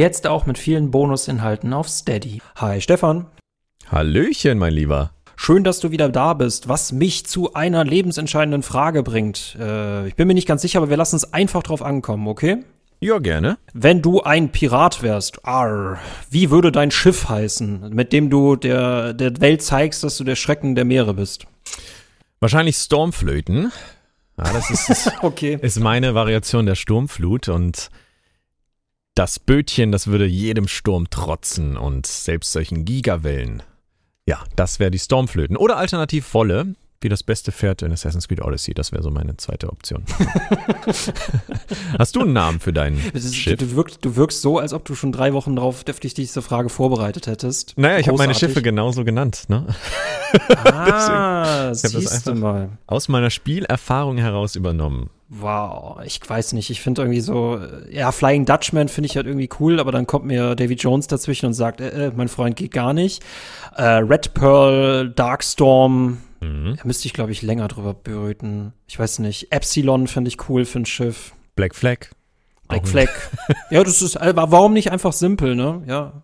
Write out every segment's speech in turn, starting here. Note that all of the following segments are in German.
Jetzt auch mit vielen Bonusinhalten auf Steady. Hi Stefan. Hallöchen, mein Lieber. Schön, dass du wieder da bist, was mich zu einer lebensentscheidenden Frage bringt. Äh, ich bin mir nicht ganz sicher, aber wir lassen es einfach drauf ankommen, okay? Ja, gerne. Wenn du ein Pirat wärst, arr, wie würde dein Schiff heißen, mit dem du der, der Welt zeigst, dass du der Schrecken der Meere bist? Wahrscheinlich Stormflöten. Ja, das ist, okay. ist meine Variation der Sturmflut und das Bötchen, das würde jedem Sturm trotzen und selbst solchen Gigawellen. Ja, das wäre die Stormflöten. Oder alternativ Wolle, wie das beste Pferd in Assassin's Creed Odyssey. Das wäre so meine zweite Option. Hast du einen Namen für deinen ist, Schiff? Du wirkst, du wirkst, so, als ob du schon drei Wochen darauf deftig diese Frage vorbereitet hättest. Naja, ich habe meine Schiffe genauso genannt. Ne? Ah, siehst du mal. Aus meiner Spielerfahrung heraus übernommen. Wow, ich weiß nicht. Ich finde irgendwie so, ja, Flying Dutchman finde ich halt irgendwie cool, aber dann kommt mir David Jones dazwischen und sagt, äh, äh mein Freund geht gar nicht. Äh, Red Pearl, Darkstorm, mhm. da müsste ich, glaube ich, länger drüber brüten. Ich weiß nicht. Epsilon finde ich cool für ein Schiff. Black Flag. Black Flag. ja, das ist, äh, warum nicht einfach simpel, ne? Ja.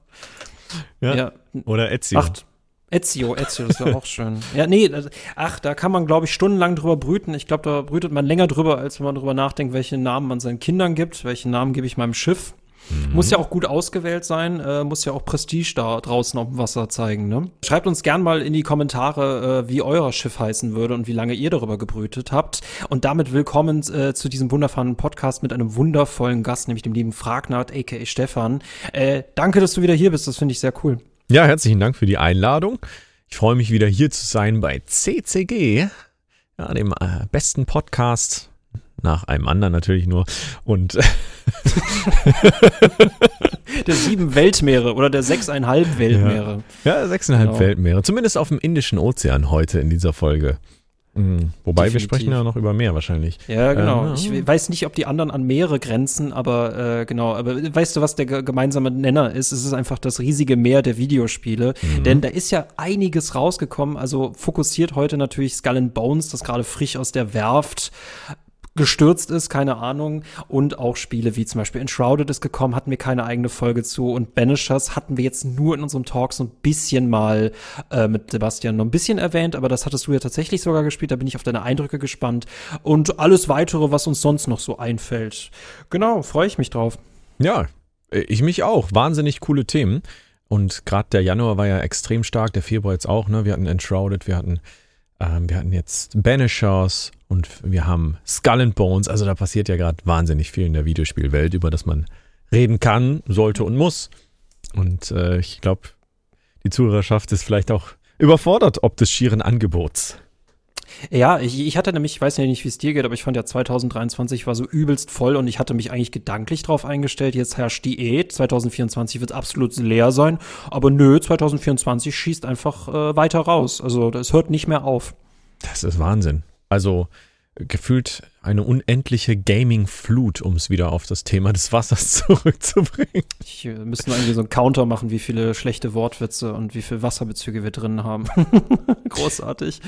Ja. ja. Oder Ezio. Acht. Ezio, Ezio, das wäre auch schön. Ja, nee, also, ach, da kann man, glaube ich, stundenlang drüber brüten. Ich glaube, da brütet man länger drüber, als wenn man drüber nachdenkt, welche Namen man seinen Kindern gibt, welchen Namen gebe ich meinem Schiff. Mhm. Muss ja auch gut ausgewählt sein, äh, muss ja auch Prestige da draußen auf dem Wasser zeigen. Ne? Schreibt uns gern mal in die Kommentare, äh, wie euer Schiff heißen würde und wie lange ihr darüber gebrütet habt. Und damit willkommen äh, zu diesem wundervollen Podcast mit einem wundervollen Gast, nämlich dem lieben Fragnard, aka Stefan. Äh, danke, dass du wieder hier bist, das finde ich sehr cool. Ja, herzlichen Dank für die Einladung. Ich freue mich wieder hier zu sein bei CCG, ja, dem äh, besten Podcast nach einem anderen natürlich nur und der sieben Weltmeere oder der sechseinhalb Weltmeere. Ja, ja sechseinhalb genau. Weltmeere. Zumindest auf dem Indischen Ozean heute in dieser Folge. Mhm. Wobei Definitiv. wir sprechen ja noch über Meer wahrscheinlich. Ja, genau. Ähm, ich weiß nicht, ob die anderen an Meere grenzen, aber äh, genau. Aber weißt du, was der gemeinsame Nenner ist? Es ist einfach das riesige Meer der Videospiele. Mhm. Denn da ist ja einiges rausgekommen. Also fokussiert heute natürlich Skull and Bones, das gerade frisch aus der Werft gestürzt ist, keine Ahnung. Und auch Spiele wie zum Beispiel Enshrouded ist gekommen, hatten wir keine eigene Folge zu. Und Banishers hatten wir jetzt nur in unserem Talk so ein bisschen mal äh, mit Sebastian noch ein bisschen erwähnt, aber das hattest du ja tatsächlich sogar gespielt. Da bin ich auf deine Eindrücke gespannt. Und alles weitere, was uns sonst noch so einfällt. Genau, freue ich mich drauf. Ja, ich mich auch. Wahnsinnig coole Themen. Und gerade der Januar war ja extrem stark, der Februar jetzt auch, ne? Wir hatten Enshrouded, wir hatten ähm, wir hatten jetzt Banishers und wir haben Skull and Bones. Also da passiert ja gerade wahnsinnig viel in der Videospielwelt, über das man reden kann, sollte und muss. Und äh, ich glaube, die Zuhörerschaft ist vielleicht auch überfordert ob des schieren Angebots. Ja, ich, ich hatte nämlich, ich weiß ja nicht, wie es dir geht, aber ich fand ja 2023 war so übelst voll und ich hatte mich eigentlich gedanklich drauf eingestellt. Jetzt herrscht Diät, 2024 wird absolut leer sein, aber nö, 2024 schießt einfach äh, weiter raus. Also das hört nicht mehr auf. Das ist Wahnsinn. Also gefühlt eine unendliche Gaming-Flut, um es wieder auf das Thema des Wassers zurückzubringen. Ich äh, müsste irgendwie so einen Counter machen, wie viele schlechte Wortwitze und wie viele Wasserbezüge wir drin haben. Großartig.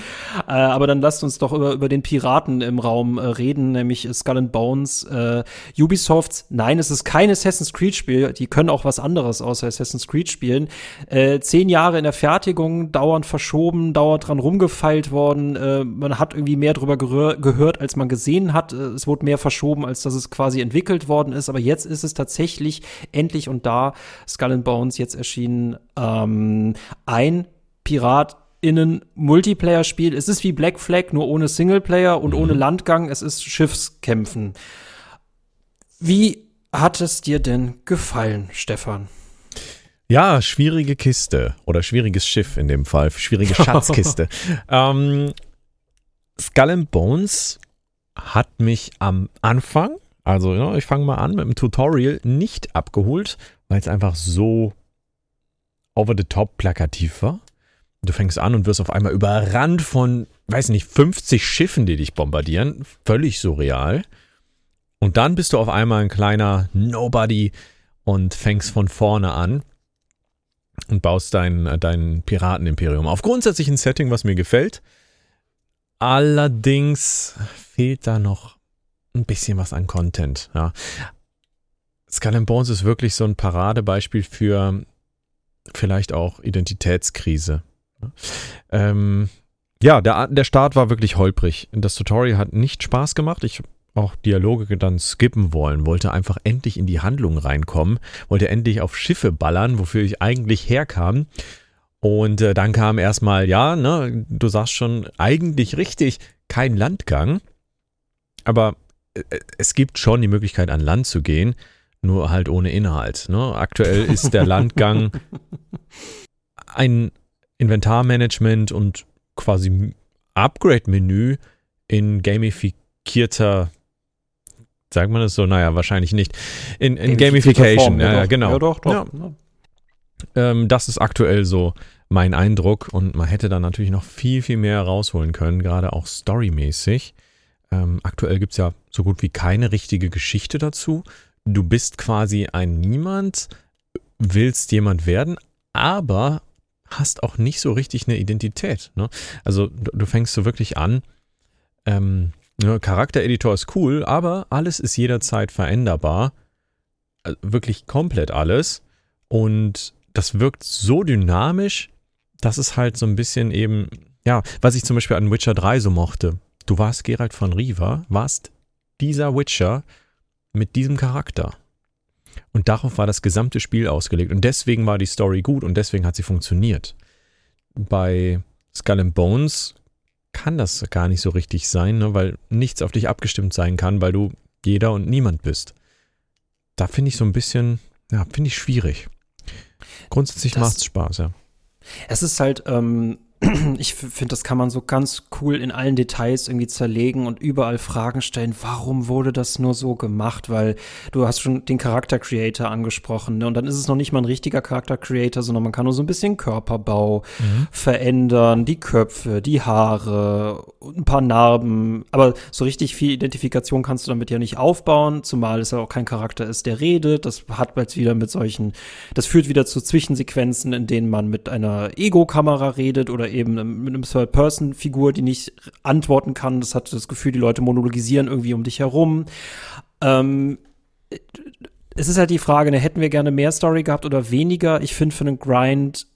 Äh, aber dann lasst uns doch über, über den Piraten im Raum äh, reden, nämlich Skull and Bones. Äh, Ubisoft, nein, es ist kein Assassin's Creed-Spiel. Die können auch was anderes außer Assassin's Creed spielen. Äh, zehn Jahre in der Fertigung, dauernd verschoben, dauernd dran rumgefeilt worden. Äh, man hat irgendwie mehr drüber gehört, als man gesehen entschieden hat. Äh, es wurde mehr verschoben, als dass es quasi entwickelt worden ist. Aber jetzt ist es tatsächlich endlich und da Skull and Bones jetzt erschienen. Ähm, ein Pirat innen Multiplayer-Spiel. Es ist wie Black Flag, nur ohne Singleplayer und mhm. ohne Landgang. Es ist Schiffskämpfen. Wie hat es dir denn gefallen, Stefan? Ja, schwierige Kiste oder schwieriges Schiff in dem Fall, schwierige Schatzkiste. ähm, Skull and Bones hat mich am Anfang, also ja, ich fange mal an mit dem Tutorial, nicht abgeholt, weil es einfach so over the top plakativ war. Du fängst an und wirst auf einmal überrannt von, weiß nicht, 50 Schiffen, die dich bombardieren. Völlig surreal. Und dann bist du auf einmal ein kleiner Nobody und fängst von vorne an und baust dein, dein Piratenimperium auf. Grundsätzlich ein Setting, was mir gefällt. Allerdings fehlt da noch ein bisschen was an Content. Ja. Skull and Bones ist wirklich so ein Paradebeispiel für vielleicht auch Identitätskrise. Ähm, ja, der, der Start war wirklich holprig. Das Tutorial hat nicht Spaß gemacht. Ich auch Dialoge dann skippen wollen, wollte einfach endlich in die Handlung reinkommen, wollte endlich auf Schiffe ballern, wofür ich eigentlich herkam. Und äh, dann kam erstmal, ja, ne, du sagst schon, eigentlich richtig, kein Landgang. Aber äh, es gibt schon die Möglichkeit, an Land zu gehen, nur halt ohne Inhalt. Ne? Aktuell ist der Landgang ein Inventarmanagement und quasi Upgrade-Menü in gamifizierter Sagt man das so? Naja, wahrscheinlich nicht. In, in Gamification, ja, ja, genau. Ja, doch, doch. Ja. Ähm, das ist aktuell so mein Eindruck und man hätte da natürlich noch viel, viel mehr rausholen können, gerade auch storymäßig. Ähm, aktuell gibt es ja so gut wie keine richtige Geschichte dazu. Du bist quasi ein Niemand, willst jemand werden, aber hast auch nicht so richtig eine Identität. Ne? Also du, du, fängst so wirklich an, ähm, Ne, Charaktereditor ist cool, aber alles ist jederzeit veränderbar. Also wirklich komplett alles. Und das wirkt so dynamisch, dass es halt so ein bisschen eben, ja, was ich zum Beispiel an Witcher 3 so mochte. Du warst Geralt von Riva, warst dieser Witcher mit diesem Charakter. Und darauf war das gesamte Spiel ausgelegt. Und deswegen war die Story gut und deswegen hat sie funktioniert. Bei Skull and Bones kann das gar nicht so richtig sein, ne? weil nichts auf dich abgestimmt sein kann, weil du jeder und niemand bist. Da finde ich so ein bisschen, ja, finde ich schwierig. Grundsätzlich macht es Spaß, ja. Es ist halt, ähm, ich finde, das kann man so ganz cool in allen Details irgendwie zerlegen und überall Fragen stellen, warum wurde das nur so gemacht? Weil du hast schon den Charakter Creator angesprochen, ne? Und dann ist es noch nicht mal ein richtiger Charakter Creator, sondern man kann nur so ein bisschen Körperbau mhm. verändern, die Köpfe, die Haare, ein paar Narben. Aber so richtig viel Identifikation kannst du damit ja nicht aufbauen, zumal es ja auch kein Charakter ist, der redet. Das hat jetzt wieder mit solchen, das führt wieder zu Zwischensequenzen, in denen man mit einer Ego-Kamera redet oder eben mit einem Third-Person-Figur, die nicht antworten kann. Das hat das Gefühl, die Leute monologisieren irgendwie um dich herum. Ähm, es ist halt die Frage, ne, hätten wir gerne mehr Story gehabt oder weniger? Ich finde, für einen Grind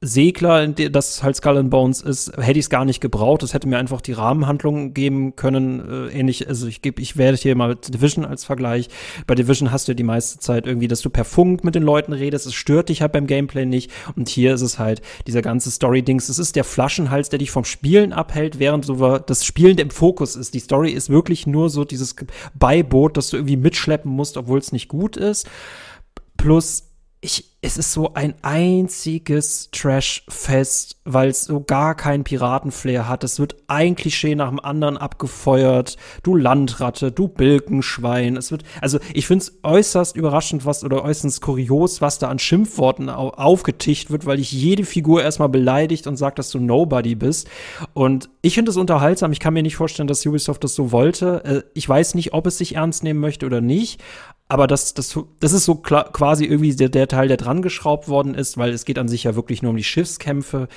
Segler, das halt Skull and Bones ist, hätte ich es gar nicht gebraucht. Es hätte mir einfach die Rahmenhandlung geben können. Äh, ähnlich, also ich gebe, ich werde hier mal Division als Vergleich. Bei Division hast du die meiste Zeit irgendwie, dass du per Funk mit den Leuten redest. Es stört dich halt beim Gameplay nicht. Und hier ist es halt dieser ganze Story-Dings. Es ist der Flaschenhals, der dich vom Spielen abhält, während so das Spielen im Fokus ist. Die Story ist wirklich nur so dieses Beiboot, das du irgendwie mitschleppen musst, obwohl es nicht gut ist. Plus ich, es ist so ein einziges Trash-Fest, weil es so gar keinen Piratenflair hat. Es wird ein Klischee nach dem anderen abgefeuert. Du Landratte, du Bilkenschwein. Es wird, also ich finde es äußerst überraschend, was oder äußerst kurios, was da an Schimpfworten au aufgetischt wird, weil dich jede Figur erstmal beleidigt und sagt, dass du Nobody bist. Und ich finde es unterhaltsam. Ich kann mir nicht vorstellen, dass Ubisoft das so wollte. Äh, ich weiß nicht, ob es sich ernst nehmen möchte oder nicht. Aber das, das, das ist so quasi irgendwie der, der Teil, der dran geschraubt worden ist, weil es geht an sich ja wirklich nur um die Schiffskämpfe.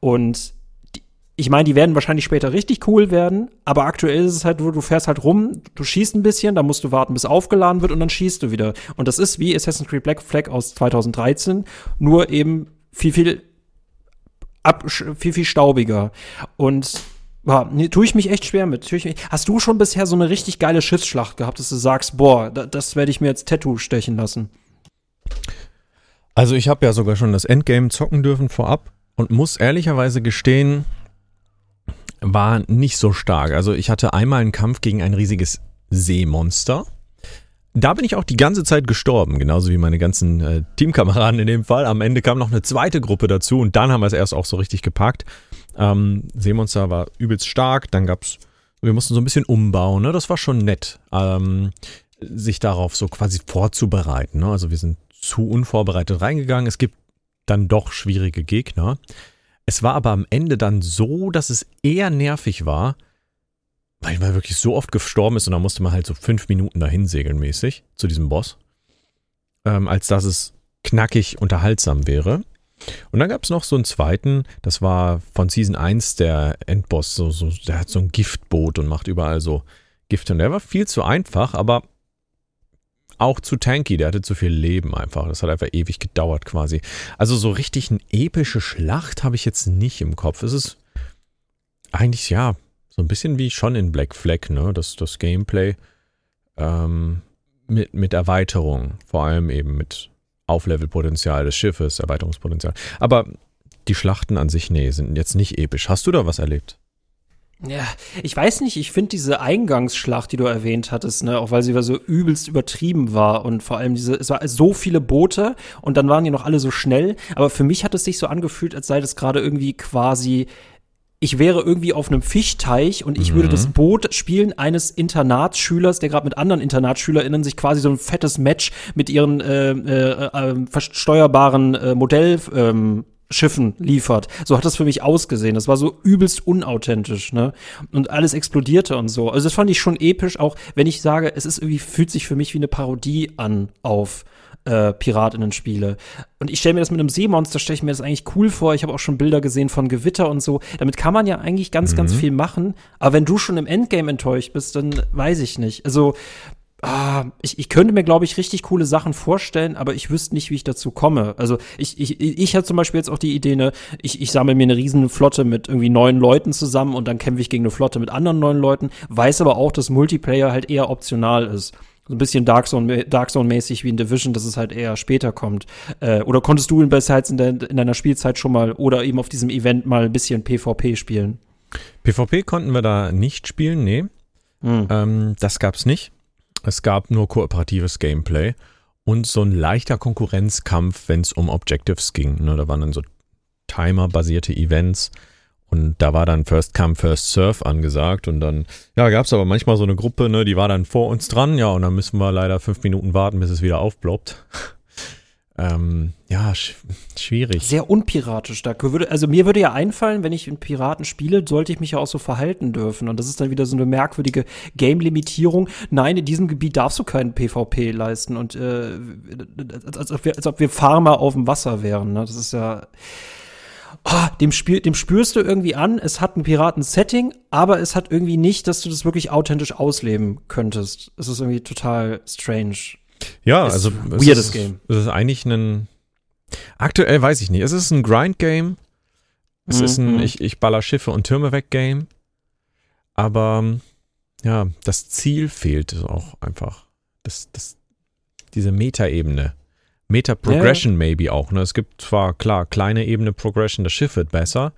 Und die, ich meine, die werden wahrscheinlich später richtig cool werden, aber aktuell ist es halt, du fährst halt rum, du schießt ein bisschen, dann musst du warten, bis aufgeladen wird und dann schießt du wieder. Und das ist wie Assassin's Creed Black Flag aus 2013, nur eben viel, viel, ab, viel, viel staubiger. Und ja, nee, tue ich mich echt schwer mit. Hast du schon bisher so eine richtig geile Schiffsschlacht gehabt, dass du sagst, boah, da, das werde ich mir jetzt Tattoo stechen lassen? Also ich habe ja sogar schon das Endgame zocken dürfen vorab und muss ehrlicherweise gestehen, war nicht so stark. Also ich hatte einmal einen Kampf gegen ein riesiges Seemonster. Da bin ich auch die ganze Zeit gestorben, genauso wie meine ganzen äh, Teamkameraden in dem Fall. Am Ende kam noch eine zweite Gruppe dazu und dann haben wir es erst auch so richtig gepackt. Ähm, Seemonster war übelst stark, dann gab's, wir mussten so ein bisschen umbauen, ne? Das war schon nett, ähm, sich darauf so quasi vorzubereiten. Ne? Also wir sind zu unvorbereitet reingegangen. Es gibt dann doch schwierige Gegner. Es war aber am Ende dann so, dass es eher nervig war, weil man wirklich so oft gestorben ist und da musste man halt so fünf Minuten dahin segeln mäßig zu diesem Boss, ähm, als dass es knackig unterhaltsam wäre. Und dann gab es noch so einen zweiten, das war von Season 1 der Endboss, so, so, der hat so ein Giftboot und macht überall so Gift. Und der war viel zu einfach, aber auch zu tanky, der hatte zu viel Leben einfach. Das hat einfach ewig gedauert quasi. Also so richtig eine epische Schlacht habe ich jetzt nicht im Kopf. Es ist eigentlich, ja, so ein bisschen wie schon in Black Flag, ne? Das, das Gameplay ähm, mit, mit Erweiterung, vor allem eben mit Auflevelpotenzial des Schiffes, Erweiterungspotenzial. Aber die Schlachten an sich, nee, sind jetzt nicht episch. Hast du da was erlebt? Ja, ich weiß nicht, ich finde diese Eingangsschlacht, die du erwähnt hattest, ne, auch weil sie so übelst übertrieben war und vor allem diese, es war so viele Boote und dann waren die noch alle so schnell, aber für mich hat es sich so angefühlt, als sei das gerade irgendwie quasi ich wäre irgendwie auf einem Fischteich und ich mhm. würde das Boot spielen eines Internatsschülers, der gerade mit anderen InternatsschülerInnen sich quasi so ein fettes Match mit ihren äh, äh, äh, versteuerbaren äh, Modell ähm, Schiffen liefert. So hat das für mich ausgesehen. Das war so übelst unauthentisch, ne? Und alles explodierte und so. Also das fand ich schon episch, auch wenn ich sage, es ist irgendwie, fühlt sich für mich wie eine Parodie an auf äh, Piratinnen-Spiele. Und ich stelle mir das mit einem Seemonster, stelle ich mir das eigentlich cool vor. Ich habe auch schon Bilder gesehen von Gewitter und so. Damit kann man ja eigentlich ganz, mhm. ganz viel machen. Aber wenn du schon im Endgame enttäuscht bist, dann weiß ich nicht. Also ah, ich, ich könnte mir, glaube ich, richtig coole Sachen vorstellen, aber ich wüsste nicht, wie ich dazu komme. Also ich, ich, ich hatte zum Beispiel jetzt auch die Idee, ne, ich, ich sammle mir eine riesen Flotte mit irgendwie neun Leuten zusammen und dann kämpfe ich gegen eine Flotte mit anderen neun Leuten, weiß aber auch, dass Multiplayer halt eher optional ist. So ein bisschen Dark Zone, Dark Zone mäßig wie in Division, dass es halt eher später kommt. Äh, oder konntest du in Besides in, de, in deiner Spielzeit schon mal oder eben auf diesem Event mal ein bisschen PvP spielen? PvP konnten wir da nicht spielen, nee. Hm. Ähm, das gab's nicht. Es gab nur kooperatives Gameplay und so ein leichter Konkurrenzkampf, wenn es um Objectives ging. Ne, da waren dann so Timer-basierte Events und da war dann First Come, First Serve angesagt und dann, ja, gab es aber manchmal so eine Gruppe, ne, die war dann vor uns dran, ja, und dann müssen wir leider fünf Minuten warten, bis es wieder aufploppt. Ähm, ja, sch schwierig. Sehr unpiratisch. Da würde, also mir würde ja einfallen, wenn ich in Piraten spiele, sollte ich mich ja auch so verhalten dürfen. Und das ist dann wieder so eine merkwürdige Game-Limitierung. Nein, in diesem Gebiet darfst du keinen PvP leisten. Und äh, als, als, ob wir, als ob wir Farmer auf dem Wasser wären. Ne? Das ist ja. Oh, dem, Spiel, dem spürst du irgendwie an, es hat ein Piraten-Setting, aber es hat irgendwie nicht, dass du das wirklich authentisch ausleben könntest. Es ist irgendwie total strange. Ja, ist also weirdes ist, Game. Es ist eigentlich ein aktuell weiß ich nicht. Es ist ein Grind Game. Es mhm. ist ein mhm. ich, ich baller Schiffe und Türme weg Game. Aber ja, das Ziel fehlt auch einfach. Das, das, diese Meta-Ebene. Meta-Progression ja. maybe auch. Ne? Es gibt zwar, klar, kleine Ebene Progression, das Schiff wird besser,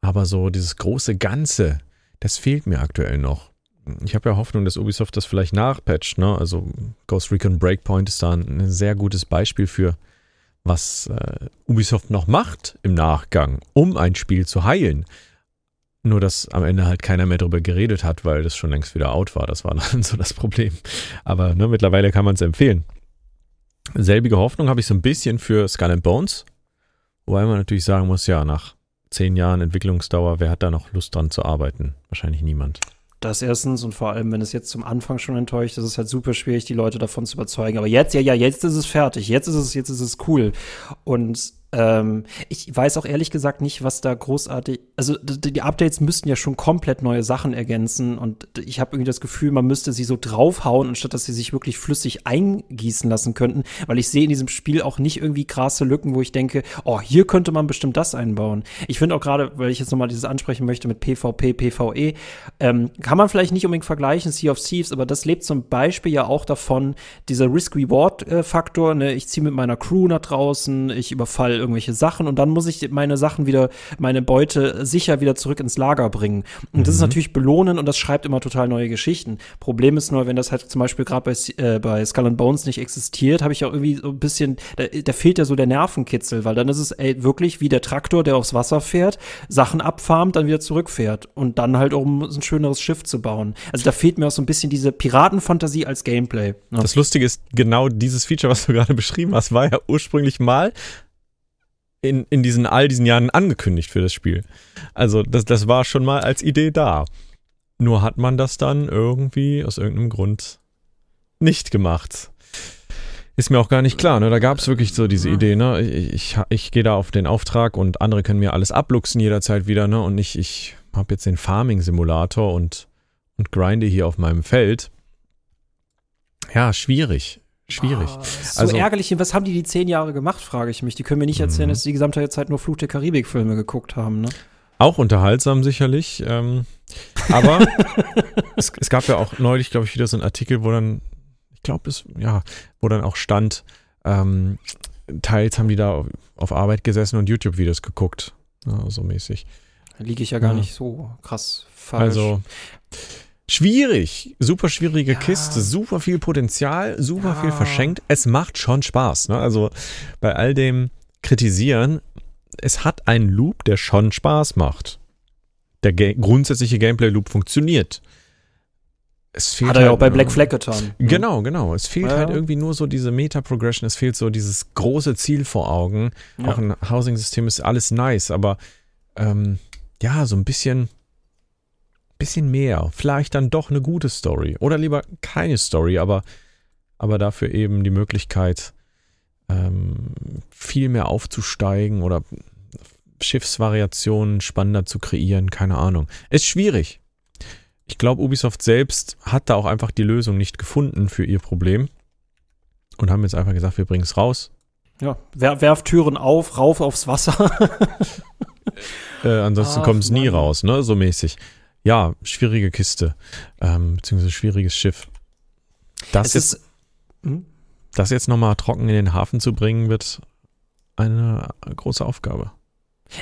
aber so dieses große Ganze, das fehlt mir aktuell noch ich habe ja Hoffnung, dass Ubisoft das vielleicht nachpatcht. Ne? Also Ghost Recon Breakpoint ist da ein sehr gutes Beispiel für, was äh, Ubisoft noch macht im Nachgang, um ein Spiel zu heilen. Nur, dass am Ende halt keiner mehr darüber geredet hat, weil das schon längst wieder out war. Das war dann so das Problem. Aber ne, mittlerweile kann man es empfehlen. Selbige Hoffnung habe ich so ein bisschen für Skull and Bones. Wobei man natürlich sagen muss, ja, nach zehn Jahren Entwicklungsdauer, wer hat da noch Lust dran zu arbeiten? Wahrscheinlich niemand. Das erstens und vor allem, wenn es jetzt zum Anfang schon enttäuscht, ist es halt super schwierig, die Leute davon zu überzeugen. Aber jetzt, ja, ja, jetzt ist es fertig. Jetzt ist es, jetzt ist es cool. Und ähm, ich weiß auch ehrlich gesagt nicht, was da großartig. Also die Updates müssten ja schon komplett neue Sachen ergänzen und ich habe irgendwie das Gefühl, man müsste sie so draufhauen, anstatt dass sie sich wirklich flüssig eingießen lassen könnten, weil ich sehe in diesem Spiel auch nicht irgendwie krasse Lücken, wo ich denke, oh, hier könnte man bestimmt das einbauen. Ich finde auch gerade, weil ich jetzt nochmal dieses ansprechen möchte mit PvP, PvE, ähm, kann man vielleicht nicht unbedingt vergleichen, Sea of Thieves, aber das lebt zum Beispiel ja auch davon, dieser Risk-Reward-Faktor, ne? ich ziehe mit meiner Crew nach draußen, ich überfall irgendwelche Sachen und dann muss ich meine Sachen wieder, meine Beute sicher wieder zurück ins Lager bringen. Und mhm. das ist mhm. natürlich belohnen und das schreibt immer total neue Geschichten. Problem ist nur, wenn das halt zum Beispiel gerade bei, äh, bei Skull and Bones nicht existiert, habe ich auch irgendwie so ein bisschen, da, da fehlt ja so der Nervenkitzel, weil dann ist es ey, wirklich wie der Traktor, der aufs Wasser fährt, Sachen abfarmt, dann wieder zurückfährt und dann halt um ein schöneres Schiff zu bauen. Also da fehlt mir auch so ein bisschen diese Piratenfantasie als Gameplay. Ne? Das Lustige ist, genau dieses Feature, was du gerade beschrieben hast, war ja ursprünglich mal in, in diesen all diesen Jahren angekündigt für das Spiel. Also das, das war schon mal als Idee da. Nur hat man das dann irgendwie aus irgendeinem Grund nicht gemacht. Ist mir auch gar nicht klar, ne? Da gab es wirklich so diese Idee, ne? Ich, ich, ich gehe da auf den Auftrag und andere können mir alles abluchsen jederzeit wieder, ne? Und ich, ich habe jetzt den Farming-Simulator und, und grinde hier auf meinem Feld. Ja, schwierig Schwierig. Ah, so also, ärgerlich. Was haben die die zehn Jahre gemacht, frage ich mich. Die können mir nicht erzählen, mhm. dass sie die gesamte Zeit nur Flut der Karibik-Filme geguckt haben, ne? Auch unterhaltsam sicherlich. Ähm, aber es, es, gab ja auch neulich, glaube ich, wieder so einen Artikel, wo dann, ich glaube, es, ja, wo dann auch stand, ähm, teils haben die da auf, auf Arbeit gesessen und YouTube-Videos geguckt. Ja, so mäßig. Da liege ich ja gar ja. nicht so krass falsch. Also schwierig, super schwierige ja. Kiste, super viel Potenzial, super viel verschenkt. Es macht schon Spaß. Ne? Also bei all dem Kritisieren, es hat einen Loop, der schon Spaß macht. Der Ga grundsätzliche Gameplay-Loop funktioniert. Es fehlt Hat er ja halt, auch bei Black Flag getan. Ne? Genau, genau. Es fehlt ja. halt irgendwie nur so diese Meta-Progression, es fehlt so dieses große Ziel vor Augen. Ja. Auch ein Housing-System ist alles nice, aber ähm, ja, so ein bisschen, bisschen mehr. Vielleicht dann doch eine gute Story. Oder lieber keine Story, aber, aber dafür eben die Möglichkeit, ähm, viel mehr aufzusteigen oder Schiffsvariationen spannender zu kreieren. Keine Ahnung. Ist schwierig. Ich glaube, Ubisoft selbst hat da auch einfach die Lösung nicht gefunden für ihr Problem und haben jetzt einfach gesagt, wir bringen es raus. Ja, wer, werf Türen auf, rauf aufs Wasser. äh, ansonsten kommt es nie raus, ne? So mäßig. Ja, schwierige Kiste, ähm, beziehungsweise schwieriges Schiff. Das es ist, hm? das jetzt nochmal trocken in den Hafen zu bringen, wird eine große Aufgabe.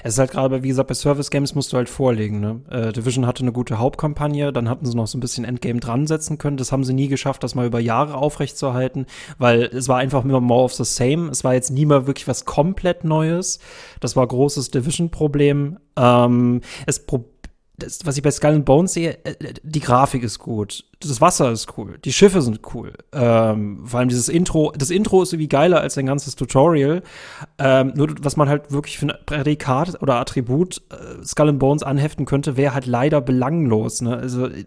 Es ist halt gerade, wie gesagt, bei Service Games musst du halt vorlegen. Ne? Äh, Division hatte eine gute Hauptkampagne, dann hatten sie noch so ein bisschen Endgame dran setzen können. Das haben sie nie geschafft, das mal über Jahre aufrechtzuerhalten, weil es war einfach immer more of the same. Es war jetzt nie mal wirklich was komplett Neues. Das war großes Division-Problem. Ähm, es Problem das, was ich bei Skull and Bones sehe, äh, die Grafik ist gut, das Wasser ist cool, die Schiffe sind cool. Ähm, vor allem dieses Intro, das Intro ist irgendwie geiler als ein ganzes Tutorial. Ähm, nur was man halt wirklich für ein Prädikat oder Attribut äh, Skull and Bones anheften könnte, wäre halt leider belanglos. Ne? Also äh,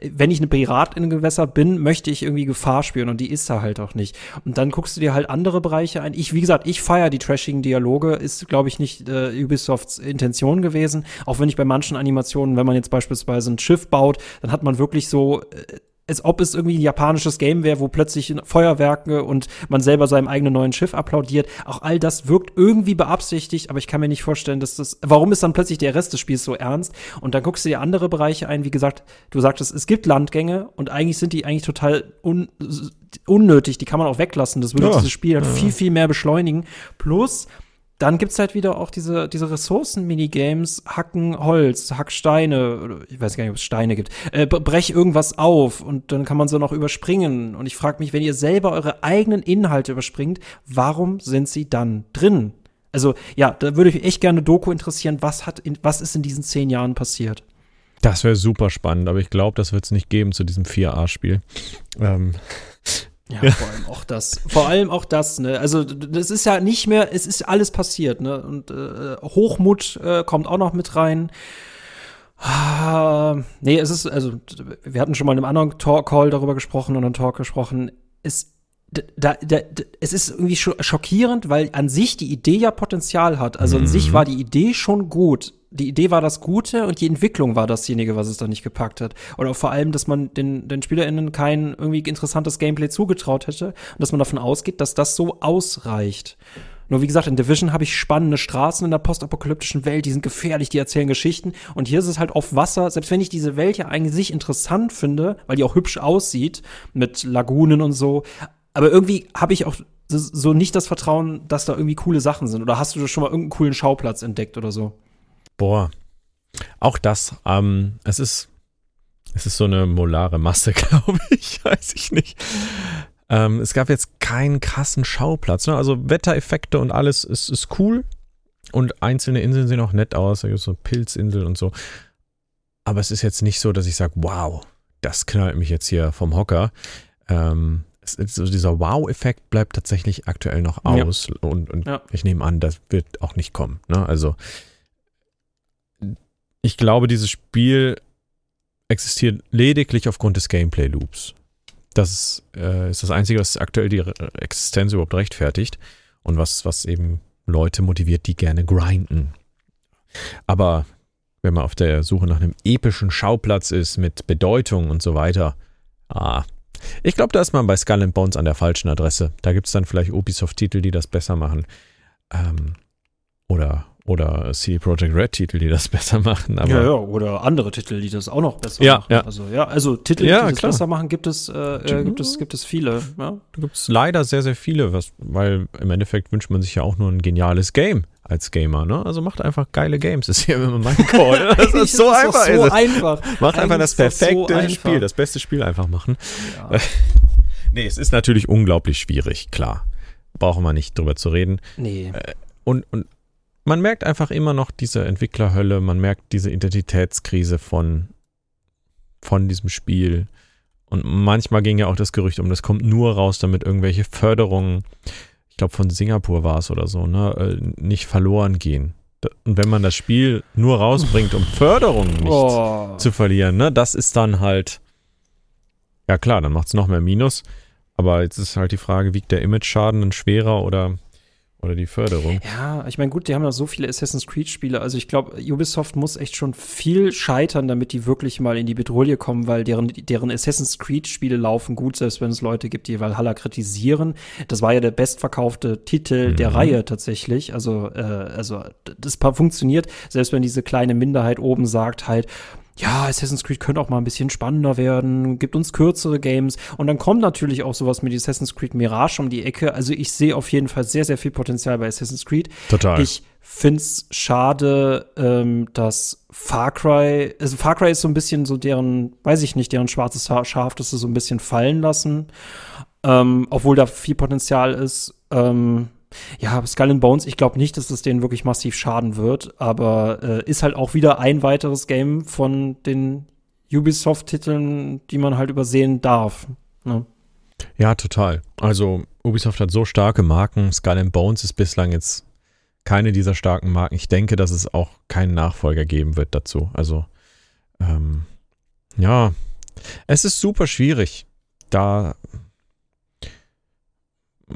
wenn ich eine Pirat in Gewässer bin, möchte ich irgendwie Gefahr spüren und die ist da halt auch nicht. Und dann guckst du dir halt andere Bereiche ein. Ich, wie gesagt, ich feiere die trashigen Dialoge, ist glaube ich nicht äh, Ubisofts Intention gewesen, auch wenn ich bei manchen Animationen Animationen, wenn man jetzt beispielsweise ein Schiff baut, dann hat man wirklich so äh, als ob es irgendwie ein japanisches Game wäre, wo plötzlich Feuerwerke und man selber seinem eigenen neuen Schiff applaudiert. Auch all das wirkt irgendwie beabsichtigt, aber ich kann mir nicht vorstellen, dass das, warum ist dann plötzlich der Rest des Spiels so ernst? Und dann guckst du dir andere Bereiche ein, wie gesagt, du sagtest, es gibt Landgänge und eigentlich sind die eigentlich total un unnötig, die kann man auch weglassen. Das würde ja, dieses Spiel halt ja. viel, viel mehr beschleunigen. Plus, dann gibt es halt wieder auch diese, diese Ressourcen-Minigames, Hacken Holz, Hack Steine, ich weiß gar nicht, ob es Steine gibt, äh, brech irgendwas auf und dann kann man so noch überspringen. Und ich frage mich, wenn ihr selber eure eigenen Inhalte überspringt, warum sind sie dann drin? Also ja, da würde ich echt gerne Doku interessieren, was hat in, was ist in diesen zehn Jahren passiert? Das wäre super spannend, aber ich glaube, das wird es nicht geben zu diesem 4A-Spiel. Ähm, ja, vor allem auch das. Vor allem auch das, ne? Also, das ist ja nicht mehr, es ist alles passiert, ne? Und äh, Hochmut äh, kommt auch noch mit rein. Ah, nee, es ist, also, wir hatten schon mal in einem anderen Talk-Call darüber gesprochen und einem Talk gesprochen. Es, da, da, da, es ist irgendwie schockierend, weil an sich die Idee ja Potenzial hat. Also an sich mhm. war die Idee schon gut die Idee war das Gute und die Entwicklung war dasjenige, was es da nicht gepackt hat. Oder vor allem, dass man den, den SpielerInnen kein irgendwie interessantes Gameplay zugetraut hätte und dass man davon ausgeht, dass das so ausreicht. Nur wie gesagt, in Division habe ich spannende Straßen in der postapokalyptischen Welt, die sind gefährlich, die erzählen Geschichten. Und hier ist es halt auf Wasser, selbst wenn ich diese Welt ja eigentlich interessant finde, weil die auch hübsch aussieht, mit Lagunen und so. Aber irgendwie habe ich auch so nicht das Vertrauen, dass da irgendwie coole Sachen sind. Oder hast du schon mal irgendeinen coolen Schauplatz entdeckt oder so? Boah, auch das. Ähm, es ist, es ist so eine molare Masse, glaube ich. Weiß ich nicht. Ähm, es gab jetzt keinen krassen Schauplatz. Ne? Also Wettereffekte und alles ist, ist cool. Und einzelne Inseln sehen auch nett aus. Da gibt es so Pilzinsel und so. Aber es ist jetzt nicht so, dass ich sage, wow, das knallt mich jetzt hier vom Hocker. Ähm, es, so dieser Wow-Effekt bleibt tatsächlich aktuell noch aus. Ja. Und, und ja. ich nehme an, das wird auch nicht kommen. Ne? Also ich glaube, dieses Spiel existiert lediglich aufgrund des Gameplay-Loops. Das äh, ist das Einzige, was aktuell die Existenz überhaupt rechtfertigt und was, was eben Leute motiviert, die gerne grinden. Aber wenn man auf der Suche nach einem epischen Schauplatz ist mit Bedeutung und so weiter, ah, Ich glaube, da ist man bei Skull and Bones an der falschen Adresse. Da gibt es dann vielleicht Ubisoft-Titel, die das besser machen. Ähm, oder oder CD Projekt Red Titel, die das besser machen. Aber ja, ja, oder andere Titel, die das auch noch besser ja, machen. Ja. Also ja, also Titel, ja, die das besser machen, gibt es, äh, äh, gibt es, gibt es viele. Ja. Da gibt es leider sehr, sehr viele, was, weil im Endeffekt wünscht man sich ja auch nur ein geniales Game als Gamer, ne? Also macht einfach geile Games. Das ist ja immer mein Call. Das ist so Das einfach. so ist es. einfach. Macht einfach das so perfekte einfach. Spiel, das beste Spiel einfach machen. Ja. Nee, es ist natürlich unglaublich schwierig, klar. Brauchen wir nicht drüber zu reden. Nee. Und, und man merkt einfach immer noch diese Entwicklerhölle, man merkt diese Identitätskrise von, von diesem Spiel. Und manchmal ging ja auch das Gerücht um, das kommt nur raus, damit irgendwelche Förderungen, ich glaube von Singapur war es oder so, ne, äh, nicht verloren gehen. Und wenn man das Spiel nur rausbringt, um Förderungen nicht Oh. zu verlieren, ne, das ist dann halt, ja klar, dann macht es noch mehr Minus. Aber jetzt ist halt die Frage, wiegt der Image-Schaden dann schwerer oder, oder die Förderung? Ja, ich meine, gut, die haben ja so viele Assassin's Creed-Spiele. Also ich glaube, Ubisoft muss echt schon viel scheitern, damit die wirklich mal in die Bedrohung kommen, weil deren, deren Assassin's Creed-Spiele laufen gut, selbst wenn es Leute gibt, die Valhalla kritisieren. Das war ja der bestverkaufte Titel der Mhm. Reihe tatsächlich. Also, äh, also das funktioniert, selbst wenn diese kleine Minderheit oben sagt halt, ja, Assassin's Creed könnte auch mal ein bisschen spannender werden, gibt uns kürzere Games und dann kommt natürlich auch sowas mit Assassin's Creed Mirage um die Ecke. Also ich sehe auf jeden Fall sehr, sehr viel Potenzial bei Assassin's Creed. Total. Ich find's schade, ähm, dass Far Cry, also Far Cry ist so ein bisschen so deren, weiß ich nicht, deren schwarzes Scha- Schaf, das sie so ein bisschen fallen lassen, ähm, obwohl da viel Potenzial ist. Ähm, ja, Skull and Bones, ich glaube nicht, dass es denen wirklich massiv schaden wird, aber äh, ist halt auch wieder ein weiteres Game von den Ubisoft-Titeln, die man halt übersehen darf. Ne? Ja, total. Also Ubisoft hat so starke Marken. Skull and Bones ist bislang jetzt keine dieser starken Marken. Ich denke, dass es auch keinen Nachfolger geben wird dazu. Also ähm, ja, es ist super schwierig. Da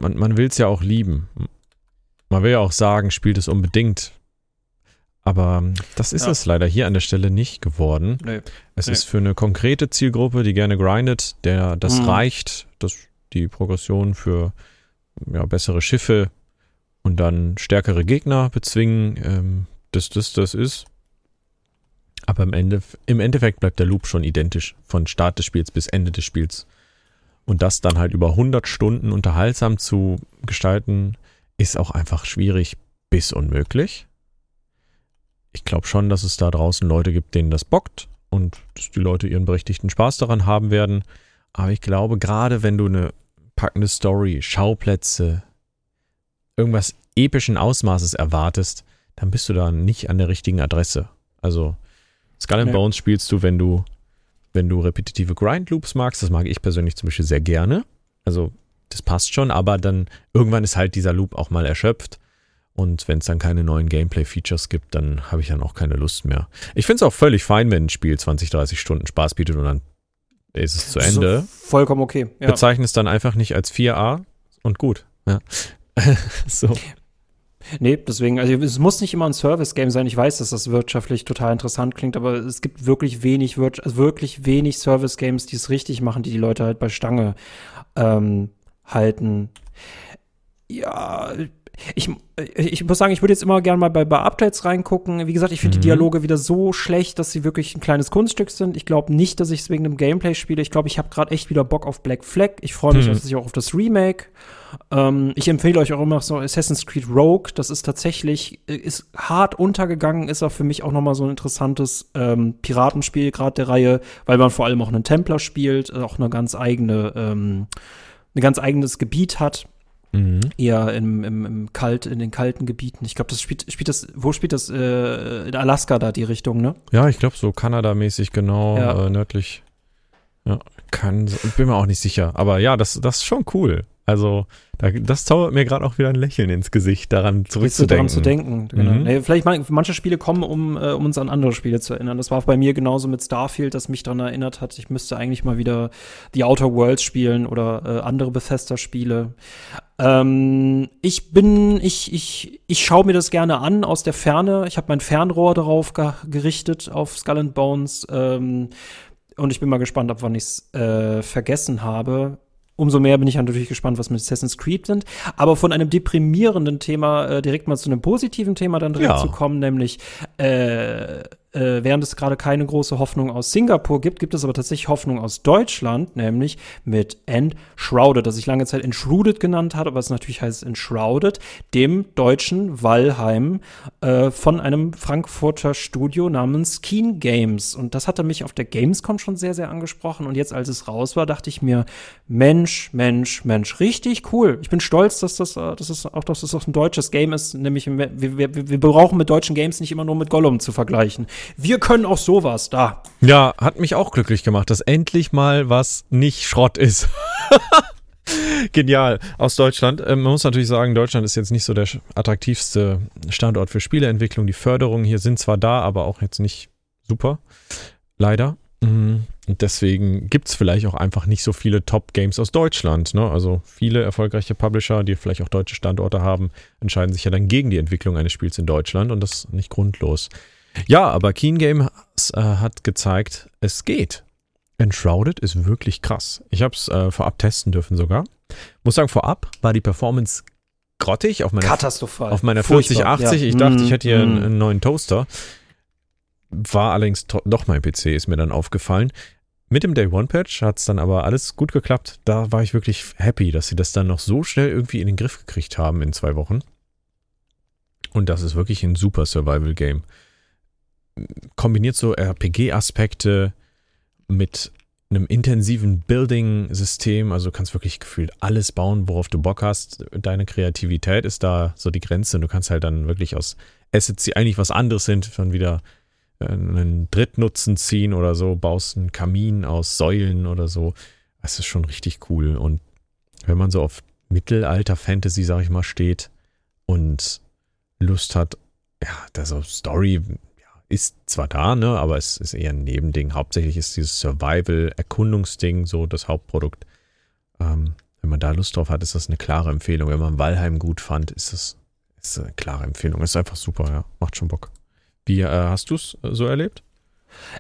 man, man will es ja auch lieben. Man will ja auch sagen, spielt es unbedingt. Aber das ist Ja. es leider hier an der Stelle nicht geworden. Nö. Es Nee. ist für eine konkrete Zielgruppe, die gerne grindet, der das Mhm. reicht, das, die Progression für ja, bessere Schiffe und dann stärkere Gegner bezwingen, ähm, das, das, das ist. Aber im, Ende, im Endeffekt bleibt der Loop schon identisch, von Start des Spiels bis Ende des Spiels. Und das dann halt über 100 Stunden unterhaltsam zu gestalten, ist auch einfach schwierig bis unmöglich. Ich glaube schon, dass es da draußen Leute gibt, denen das bockt und dass die Leute ihren berechtigten Spaß daran haben werden. Aber ich glaube, gerade wenn du eine packende Story, Schauplätze, irgendwas epischen Ausmaßes erwartest, dann bist du da nicht an der richtigen Adresse. Also Skull and Nee. Bones spielst du, wenn du, wenn du repetitive Grind Loops magst. Das mag ich persönlich zum Beispiel sehr gerne. Also das passt schon, aber dann irgendwann ist halt dieser Loop auch mal erschöpft. Und wenn es dann keine neuen Gameplay-Features gibt, dann habe ich dann auch keine Lust mehr. Ich finde es auch völlig fein, wenn ein Spiel 20, 30 Stunden Spaß bietet und dann ist es zu Ende. So, vollkommen okay. Ja. Bezeichne es dann einfach nicht als 4a und gut. Ja. so. Nee, deswegen, also es muss nicht immer ein Service-Game sein. Ich weiß, dass das wirtschaftlich total interessant klingt, aber es gibt wirklich wenig, also wirklich wenig Service-Games, die es richtig machen, die die Leute halt bei Stange ähm, halten. Ja, ich, ich muss sagen, ich würde jetzt immer gerne mal bei, bei Updates reingucken. Wie gesagt, ich finde Mhm. die Dialoge wieder so schlecht, dass sie wirklich ein kleines Kunststück sind. Ich glaube nicht, dass ich es wegen dem Gameplay spiele. Ich glaube, ich habe gerade echt wieder Bock auf Black Flag. Ich freue mich Mhm. auch auf das Remake. Ähm, ich empfehle euch auch immer so Assassin's Creed Rogue. Das ist tatsächlich, äh, ist hart untergegangen, ist auch für mich auch noch mal so ein interessantes ähm, Piratenspiel, gerade der Reihe, weil man vor allem auch einen Templer spielt, äh, auch eine ganz eigene, ähm, ein ganz eigenes Gebiet hat Mhm. eher im, im, im kalt, in den kalten Gebieten. Ich glaube, das spielt, spielt das, wo spielt das? Äh, in Alaska da die Richtung, ne? Ja, ich glaube so Kanada-mäßig genau, Ja. äh, nördlich. Ja, kann, bin mir auch nicht sicher. Aber ja, das, das ist schon cool. Also, da, das zaubert mir gerade auch wieder ein Lächeln ins Gesicht, daran zurückzudenken. daran zu denken. Genau. Mhm. Nee, vielleicht man, manche Spiele kommen, um, äh, um uns an andere Spiele zu erinnern. Das war bei mir genauso mit Starfield, das mich daran erinnert hat. Ich müsste eigentlich mal wieder die Outer Worlds spielen oder äh, andere Bethesda-Spiele. Ähm, ich bin, ich, ich, ich schaue mir das gerne an aus der Ferne. Ich habe mein Fernrohr darauf ge gerichtet, auf Skull and Bones. Ähm, und ich bin mal gespannt, ob wann ich es äh, vergessen habe. Umso mehr bin ich natürlich gespannt, was mit Assassin's Creed sind. Aber von einem deprimierenden Thema äh, direkt mal zu einem positiven Thema dann direkt Ja. zu kommen, nämlich äh, äh, während es gerade keine große Hoffnung aus Singapur gibt, gibt es aber tatsächlich Hoffnung aus Deutschland, nämlich mit Enshrouded, das ich lange Zeit Enshrouded genannt habe, aber es natürlich heißt Enshrouded, dem deutschen Valheim äh, von einem Frankfurter Studio namens Keen Games. Und das hatte mich auf der Gamescom schon sehr, sehr angesprochen. Und jetzt, als es raus war, dachte ich mir, Mensch, Mensch, Mensch, richtig cool. Ich bin stolz, dass das, äh, dass es auch, dass das ein deutsches Game ist. Nämlich, wir, wir wir brauchen mit deutschen Games nicht immer nur mit Gollum zu vergleichen. Wir können auch sowas da. Ja, hat mich auch glücklich gemacht, dass endlich mal was nicht Schrott ist. Genial. Aus Deutschland. Ähm, man muss natürlich sagen, Deutschland ist jetzt nicht so der attraktivste Standort für Spieleentwicklung. Die Förderungen hier sind zwar da, aber auch jetzt nicht super. Leider. Mhm. Und deswegen gibt es vielleicht auch einfach nicht so viele Top-Games aus Deutschland. Ne? Also viele erfolgreiche Publisher, die vielleicht auch deutsche Standorte haben, entscheiden sich ja dann gegen die Entwicklung eines Spiels in Deutschland und das nicht grundlos. Ja, aber Keen Game äh, hat gezeigt, es geht. Enshrouded ist wirklich krass. Ich habe es äh, vorab testen dürfen sogar. Muss sagen, vorab war die Performance grottig auf meiner, Katastrophal. auf meiner Furchtbar, 4080. ja. Ich dachte, ich Mm, hätte hier einen, mm. einen neuen Toaster. War allerdings doch mein PC, ist mir dann aufgefallen. Mit dem Day One Patch hat es dann aber alles gut geklappt. Da war ich wirklich happy, dass sie das dann noch so schnell irgendwie in den Griff gekriegt haben in zwei Wochen. Und das ist wirklich ein super Survival-Game. Kombiniert so RPG-Aspekte mit einem intensiven Building-System. Also kannst wirklich gefühlt alles bauen, worauf du Bock hast. Deine Kreativität ist da so die Grenze. Du kannst halt dann wirklich aus Assets, die eigentlich was anderes sind, dann wieder äh, einen Drittnutzen ziehen oder so, baust einen Kamin aus Säulen oder so. Das ist schon richtig cool. Und wenn man so auf Mittelalter-Fantasy, sag ich mal, steht und Lust hat, ja, das so Story ist zwar da, ne, aber es ist eher ein Nebending. Hauptsächlich ist dieses Survival-Erkundungsding so das Hauptprodukt. Ähm, wenn man da Lust drauf hat, ist das eine klare Empfehlung. Wenn man Valheim gut fand, ist das ist eine klare Empfehlung. Ist einfach super, ja. Macht schon Bock. Wie äh, hast du es so erlebt?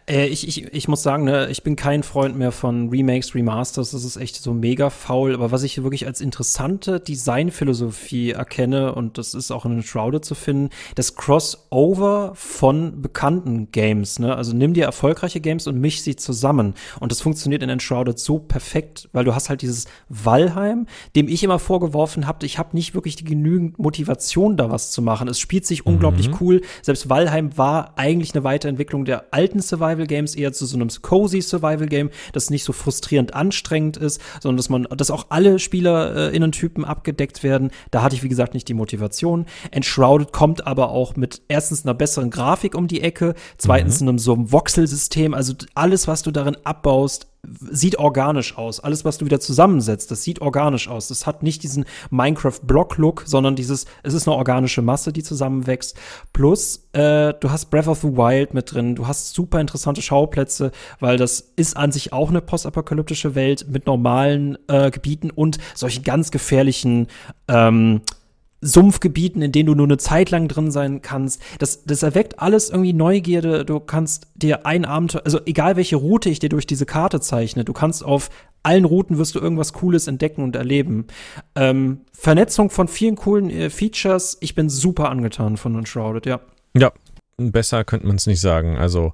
Äh, ich, ich, ich muss sagen, ne, ich bin kein Freund mehr von Remakes, Remasters. Das ist echt so mega faul. Aber was ich wirklich als interessante Designphilosophie erkenne, und das ist auch in Shrouded zu finden, das Crossover von bekannten Games. Ne? Also nimm dir erfolgreiche Games und misch sie zusammen. Und das funktioniert in Enshrouded so perfekt, weil du hast halt dieses Valheim, dem ich immer vorgeworfen habe, ich habe nicht wirklich die genügend Motivation, da was zu machen. Es spielt sich unglaublich cool. Selbst Valheim war eigentlich eine Weiterentwicklung der alten Survival Games, eher zu so einem cozy Survival Game, das nicht so frustrierend anstrengend ist, sondern dass man, dass auch alle SpielerInnen-Typen abgedeckt werden. Da hatte ich, wie gesagt, nicht die Motivation. Enshrouded kommt aber auch mit erstens einer besseren Grafik um die Ecke, zweitens einem so einem Voxel-System. Also alles, was du darin abbaust, sieht organisch aus. Alles, was du wieder zusammensetzt, das sieht organisch aus. Das hat nicht diesen Minecraft-Block-Look, sondern dieses, es ist eine organische Masse, die zusammenwächst. Plus, äh, du hast Breath of the Wild mit drin, du hast super interessante Schauplätze, weil das ist an sich auch eine postapokalyptische Welt mit normalen äh, Gebieten und solchen ganz gefährlichen ähm, Sumpfgebieten, in denen du nur eine Zeit lang drin sein kannst. Das, das erweckt alles irgendwie Neugierde. Du kannst dir ein Abenteuer, also egal welche Route ich dir durch diese Karte zeichne, du kannst auf allen Routen wirst du irgendwas Cooles entdecken und erleben. Ähm, Vernetzung von vielen coolen äh, Features. Ich bin super angetan von Enshrouded, ja. Ja, besser könnte man es nicht sagen. Also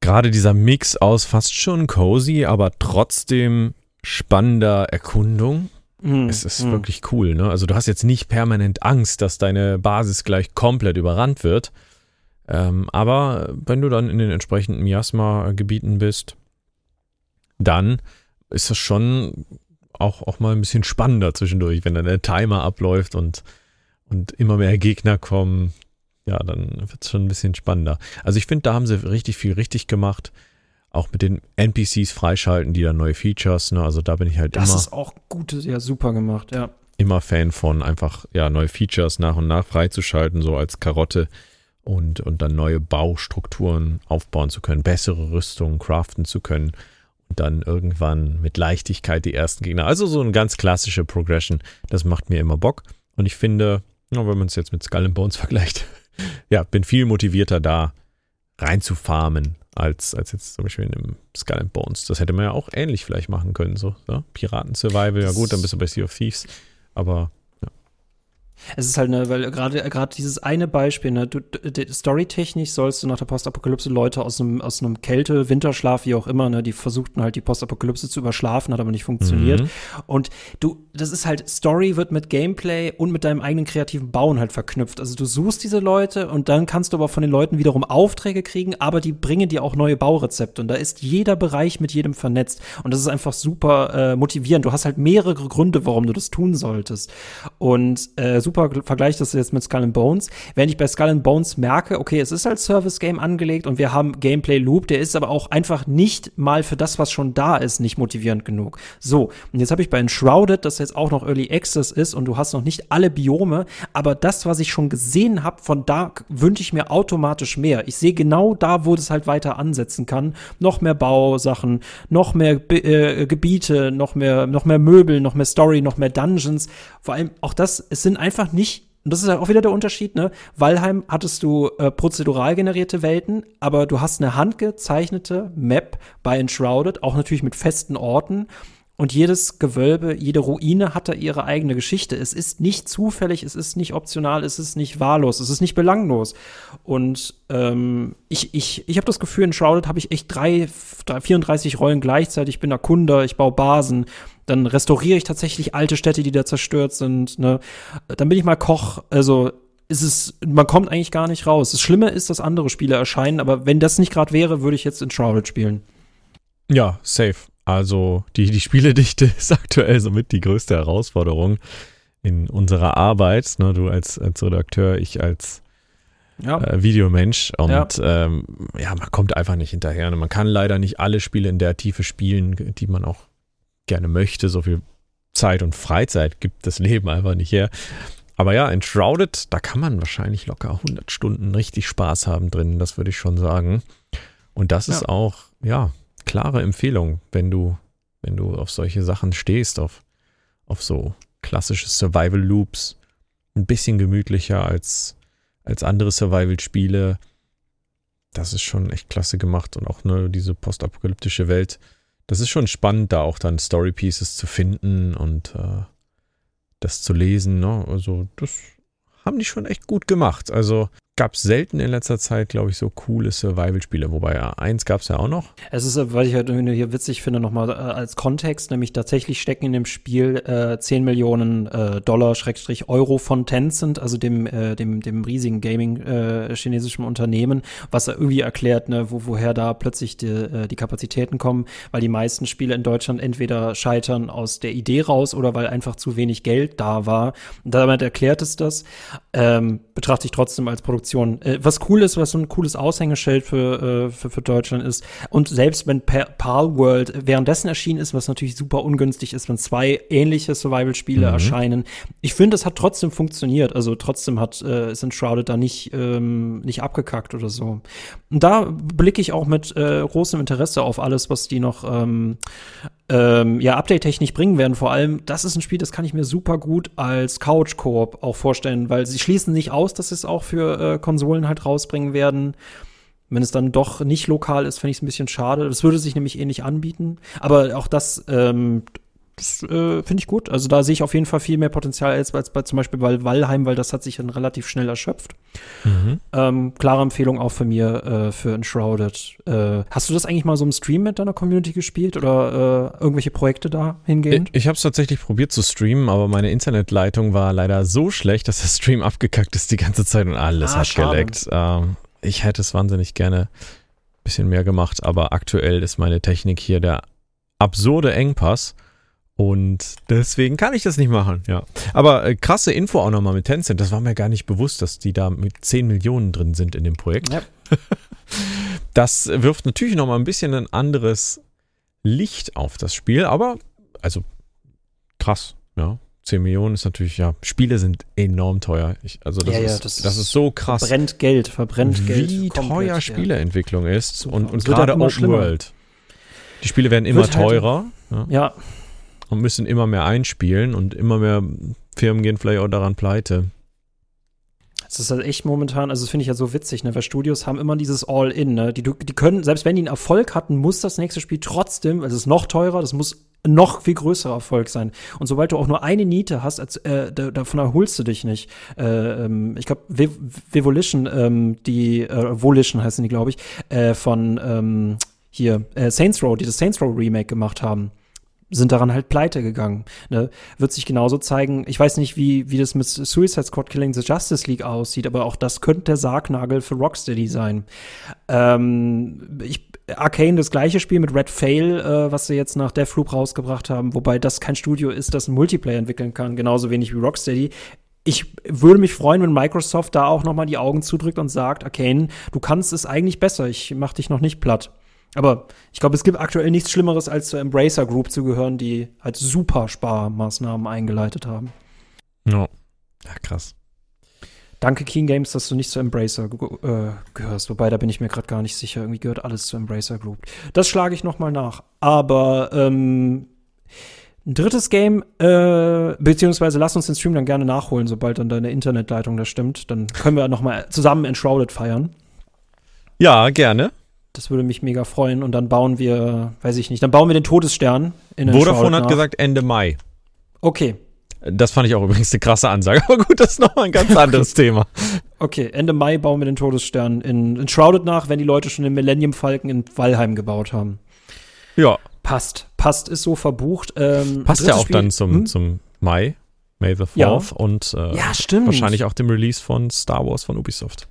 gerade dieser Mix aus fast schon cozy, aber trotzdem spannender Erkundung. Mm, Es ist mm. wirklich cool, ne? Also du hast jetzt nicht permanent Angst, dass deine Basis gleich komplett überrannt wird. Ähm, aber wenn du dann in den entsprechenden Miasma-Gebieten bist, dann ist das schon auch, auch mal ein bisschen spannender zwischendurch, wenn dann der Timer abläuft und, und immer mehr Gegner kommen. Ja, dann wird es schon ein bisschen spannender. Also ich finde, da haben sie richtig viel richtig gemacht. Auch mit den NPCs freischalten, die dann neue Features, ne? Also da bin ich halt Das immer ist auch gut, ja, super gemacht, ja. immer Fan von, einfach ja neue Features nach und nach freizuschalten, so als Karotte und, und dann neue Baustrukturen aufbauen zu können, bessere Rüstungen craften zu können und dann irgendwann mit Leichtigkeit die ersten Gegner. Also so eine ganz klassische Progression, das macht mir immer Bock. Und ich finde, wenn man es jetzt mit Skull and Bones vergleicht, ja, bin viel motivierter da reinzufarmen als, als jetzt zum Beispiel in dem Skull and Bones. Das hätte man ja auch ähnlich vielleicht machen können. So, so. Piraten-Survival, ja gut, dann bist du bei Sea of Thieves. Aber es ist halt, ne, weil gerade gerade dieses eine Beispiel, ne, du, storytechnisch sollst du nach der Postapokalypse Leute aus einem aus einem Kälte, Winterschlaf, wie auch immer, ne, die versuchten halt die Postapokalypse zu überschlafen, hat aber nicht funktioniert. Mhm. Und du, das ist halt Story wird mit Gameplay und mit deinem eigenen kreativen Bauen halt verknüpft. Also du suchst diese Leute und dann kannst du aber von den Leuten wiederum Aufträge kriegen, aber die bringen dir auch neue Baurezepte und da ist jeder Bereich mit jedem vernetzt und das ist einfach super äh, motivierend. Du hast halt mehrere Gründe, warum du das tun solltest und äh, super Vergleich das jetzt mit Skull and Bones. Wenn ich bei Skull and Bones merke, okay, es ist als Service Game angelegt und wir haben Gameplay Loop, der ist aber auch einfach nicht mal für das, was schon da ist, nicht motivierend genug. So, und jetzt habe ich bei Enshrouded, das jetzt auch noch Early Access ist und du hast noch nicht alle Biome, aber das, was ich schon gesehen habe, von da wünsche ich mir automatisch mehr. Ich sehe genau da, wo das halt weiter ansetzen kann. Noch mehr Bausachen, noch mehr äh, Gebiete, noch mehr, noch mehr Möbel, noch mehr Story, noch mehr Dungeons. Vor allem auch das, es sind einfach einfach nicht, und das ist auch wieder der Unterschied, ne? Valheim hattest du äh, prozedural generierte Welten, aber du hast eine handgezeichnete Map bei Enshrouded, auch natürlich mit festen Orten. Und jedes Gewölbe, jede Ruine hat da ihre eigene Geschichte. Es ist nicht zufällig, es ist nicht optional, es ist nicht wahllos, es ist nicht belanglos. Und ähm, ich, ich, ich habe das Gefühl, in Shrouded habe ich echt drei, drei, 34 Rollen gleichzeitig. Ich bin Erkunder, ich baue Basen, dann restauriere ich tatsächlich alte Städte, die da zerstört sind. Ne? Dann bin ich mal Koch. Also ist es, man kommt eigentlich gar nicht raus. Das Schlimme ist, dass andere Spiele erscheinen, aber wenn das nicht gerade wäre, würde ich jetzt in Shrouded spielen. Ja, safe. Also die, die Spieledichte ist aktuell somit die größte Herausforderung in unserer Arbeit. Ne? Du als, als Redakteur, ich als ja. äh, Videomensch. Und ja. Ähm, ja. man kommt einfach nicht hinterher. Ne? Man kann leider nicht alle Spiele in der Tiefe spielen, die man auch gerne möchte. So viel Zeit und Freizeit gibt das Leben einfach nicht her. Aber ja, Enshrouded, da kann man wahrscheinlich locker 100 Stunden richtig Spaß haben drin, das würde ich schon sagen. Und das ja. ist auch, ja, klare Empfehlung, wenn du, wenn du auf solche Sachen stehst, auf, auf so klassische Survival Loops. Ein bisschen gemütlicher als, als andere Survival-Spiele. Das ist schon echt klasse gemacht und auch ne, diese postapokalyptische Welt das ist schon spannend, da auch dann Story Pieces zu finden und äh, das zu lesen. Ne? Also, das haben die schon echt gut gemacht. Also, gab es selten in letzter Zeit, glaube ich, so coole Survival-Spiele. Wobei ja, eins gab es ja auch noch. Es ist, weil ich halt hier witzig finde, nochmal äh, als Kontext, nämlich tatsächlich stecken in dem Spiel äh, 10 Millionen äh, Dollar, Schrägstrich Euro von Tencent, also dem, äh, dem, dem riesigen Gaming-chinesischen äh, Unternehmen, was irgendwie erklärt, ne, wo, woher da plötzlich die, äh, die Kapazitäten kommen, weil die meisten Spiele in Deutschland entweder scheitern aus der Idee raus oder weil einfach zu wenig Geld da war. Und damit erklärt es das. Ähm, betrachte ich trotzdem als Produktion Produktion. Äh, was cool ist, was so ein cooles Aushängeschild für, äh, für, für Deutschland ist. Und selbst wenn Pal World währenddessen erschienen ist, was natürlich super ungünstig ist, wenn zwei ähnliche Survival-Spiele mhm. erscheinen. Ich finde, es hat trotzdem funktioniert. Also trotzdem hat äh, ist Enshrouded da nicht, ähm, nicht abgekackt oder so. Und da blicke ich auch mit äh, großem Interesse auf alles, was die noch ähm, ähm, ja, update-technisch bringen werden. Vor allem, das ist ein Spiel, das kann ich mir super gut als Couch-Koop auch vorstellen, weil sie schließen nicht aus, dass sie es auch für äh, Konsolen halt rausbringen werden. Wenn es dann doch nicht lokal ist, fände ich es ein bisschen schade. Das würde sich nämlich ähnlich anbieten. Aber auch das ähm, das äh, finde ich gut. Also da sehe ich auf jeden Fall viel mehr Potenzial als, als bei zum Beispiel bei Valheim, weil das hat sich dann relativ schnell erschöpft. Mhm. Ähm, klare Empfehlung auch von mir äh, für Enshrouded. Äh, hast du das eigentlich mal so im Stream mit deiner Community gespielt oder äh, irgendwelche Projekte da hingehend? Ich, ich habe es tatsächlich probiert zu streamen, aber meine Internetleitung war leider so schlecht, dass der Stream abgekackt ist die ganze Zeit und alles ah, geleckt. Ähm, ich hätte es wahnsinnig gerne ein bisschen mehr gemacht, aber aktuell ist meine Technik hier der absurde Engpass. Und deswegen kann ich das nicht machen, ja. Aber äh, krasse Info auch nochmal mit Tencent. Das war mir gar nicht bewusst, dass die da mit 10 Millionen drin sind in dem Projekt. Ja. Das wirft natürlich nochmal ein bisschen ein anderes Licht auf das Spiel, aber also krass, ja. 10 Millionen ist natürlich, ja, Spiele sind enorm teuer. Ich, also das, ja, ja, ist, das, das, ist so krass. Verbrennt Geld, verbrennt Geld. Wie teuer ja. Spieleentwicklung ist Super. und, und gerade Open schlimmer. World. Die Spiele werden immer halt teurer. Halt, ja und müssen immer mehr einspielen und immer mehr Firmen gehen vielleicht auch daran pleite. Das ist halt echt momentan, also das finde ich ja so witzig, ne? Weil Studios haben immer dieses All-In, ne? Die, die können, selbst wenn die einen Erfolg hatten, muss das nächste Spiel trotzdem, also es ist noch teurer, das muss noch viel größerer Erfolg sein. Und sobald du auch nur eine Niete hast, als, äh, davon erholst du dich nicht. Äh, ähm, ich glaube, Volition, ähm, die äh, Volition heißen die, glaube ich, äh, von ähm, hier äh, Saints Row, die das Saints Row Remake gemacht haben sind daran halt pleite gegangen. Ne? Wird sich genauso zeigen. Ich weiß nicht, wie, wie das mit Suicide Squad Killing the Justice League aussieht, aber auch das könnte der Sargnagel für Rocksteady sein. Ähm, ich, Arcane das gleiche Spiel mit Red Fail, äh, was sie jetzt nach Deathloop rausgebracht haben, wobei das kein Studio ist, das einen Multiplayer entwickeln kann, genauso wenig wie Rocksteady. Ich würde mich freuen, wenn Microsoft da auch noch mal die Augen zudrückt und sagt, Arcane, du kannst es eigentlich besser, ich mach dich noch nicht platt. Aber ich glaube, es gibt aktuell nichts Schlimmeres, als zur Embracer Group zu gehören, die halt super Sparmaßnahmen eingeleitet haben. Ja, ja krass. Danke, Keen Games, dass du nicht zu Embracer äh, gehörst. Wobei, da bin ich mir gerade gar nicht sicher. Irgendwie gehört alles zu Embracer Group. Das schlage ich noch mal nach. Aber ähm, ein drittes Game, äh, beziehungsweise lass uns den Stream dann gerne nachholen, sobald dann deine Internetleitung da stimmt. Dann können wir noch mal zusammen Enshrouded feiern. Ja, gerne. Das würde mich mega freuen. Und dann bauen wir, weiß ich nicht, dann bauen wir den Todesstern in Vodafone hat gesagt Ende Mai. Okay. Das fand ich auch übrigens eine krasse Ansage. Aber gut, das ist nochmal ein ganz anderes Thema. Okay, Ende Mai bauen wir den Todesstern in, in Shrouded nach, wenn die Leute schon den Millennium Falken in Valheim gebaut haben. Ja. Passt. Passt, ist so verbucht. Ähm, Passt ja auch Spiel, dann zum, hm? zum Mai, May the 4th ja. und äh, ja, stimmt. wahrscheinlich auch dem Release von Star Wars von Ubisoft.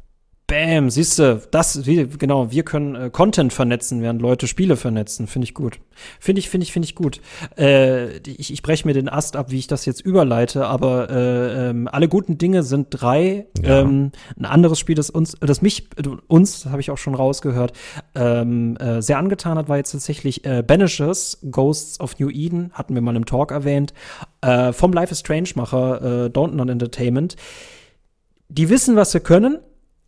Bam, siehst du, das, wie, genau, wir können äh, Content vernetzen, während Leute Spiele vernetzen. Finde ich gut. Finde ich, finde ich, finde ich gut. Äh, ich ich breche mir den Ast ab, wie ich das jetzt überleite, aber äh, ähm, alle guten Dinge sind drei. Ja. Ähm, ein anderes Spiel, das uns, das mich, uns, das habe ich auch schon rausgehört, ähm, äh, sehr angetan hat, war jetzt tatsächlich äh, Banishers, Ghosts of New Eden, hatten wir mal im Talk erwähnt, äh, vom Life is Strange-Macher äh, Don't Not Entertainment. Die wissen, was sie können,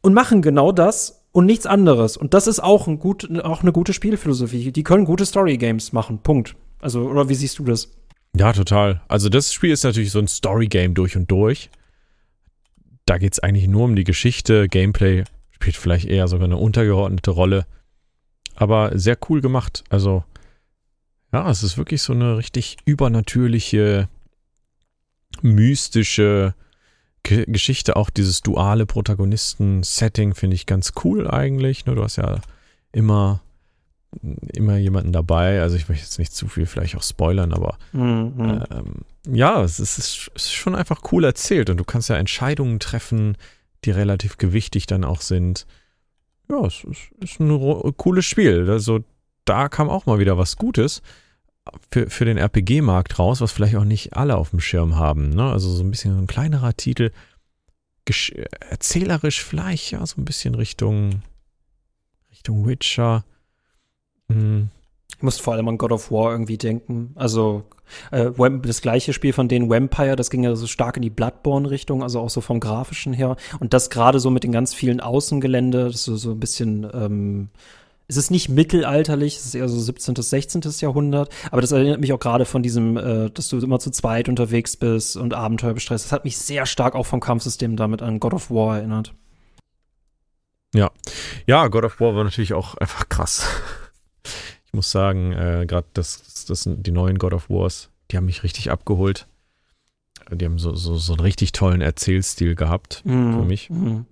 und machen genau das und nichts anderes. Und das ist auch, ein gut, auch eine gute Spielphilosophie. Die können gute Story-Games machen. Punkt. Also, oder wie siehst du das? Ja, total. Also, das Spiel ist natürlich so ein Story-Game durch und durch. Da geht es eigentlich nur um die Geschichte. Gameplay spielt vielleicht eher sogar eine untergeordnete Rolle. Aber sehr cool gemacht. Also, ja, es ist wirklich so eine richtig übernatürliche, mystische G Geschichte, auch dieses duale Protagonisten-Setting finde ich ganz cool eigentlich. Ne? Du hast ja immer, immer jemanden dabei. Also ich möchte jetzt nicht zu viel vielleicht auch spoilern, aber mhm. ähm, ja, es ist, es ist schon einfach cool erzählt und du kannst ja Entscheidungen treffen, die relativ gewichtig dann auch sind. Ja, es ist, ist ein cooles Spiel. Also da kam auch mal wieder was Gutes für, für den RPG-Markt raus, was vielleicht auch nicht alle auf dem Schirm haben. Ne? Also so ein bisschen ein kleinerer Titel, erzählerisch vielleicht, ja, so ein bisschen Richtung, Richtung Witcher. Hm. Ich muss vor allem an God of War irgendwie denken. Also äh, das gleiche Spiel von denen Vampire, das ging ja so stark in die Bloodborne-Richtung, also auch so vom Grafischen her. Und das gerade so mit den ganz vielen Außengelände, das so, so ein bisschen ähm, es ist nicht mittelalterlich, es ist eher so 17., 16. Jahrhundert, aber das erinnert mich auch gerade von diesem, äh, dass du immer zu zweit unterwegs bist und Abenteuer bestreitest. Das hat mich sehr stark auch vom Kampfsystem damit an God of War erinnert. Ja, ja, God of War war natürlich auch einfach krass. Ich muss sagen, äh, gerade das, das sind die neuen God of Wars, die haben mich richtig abgeholt. Die haben so, so, so einen richtig tollen Erzählstil gehabt mhm. für mich. Mhm.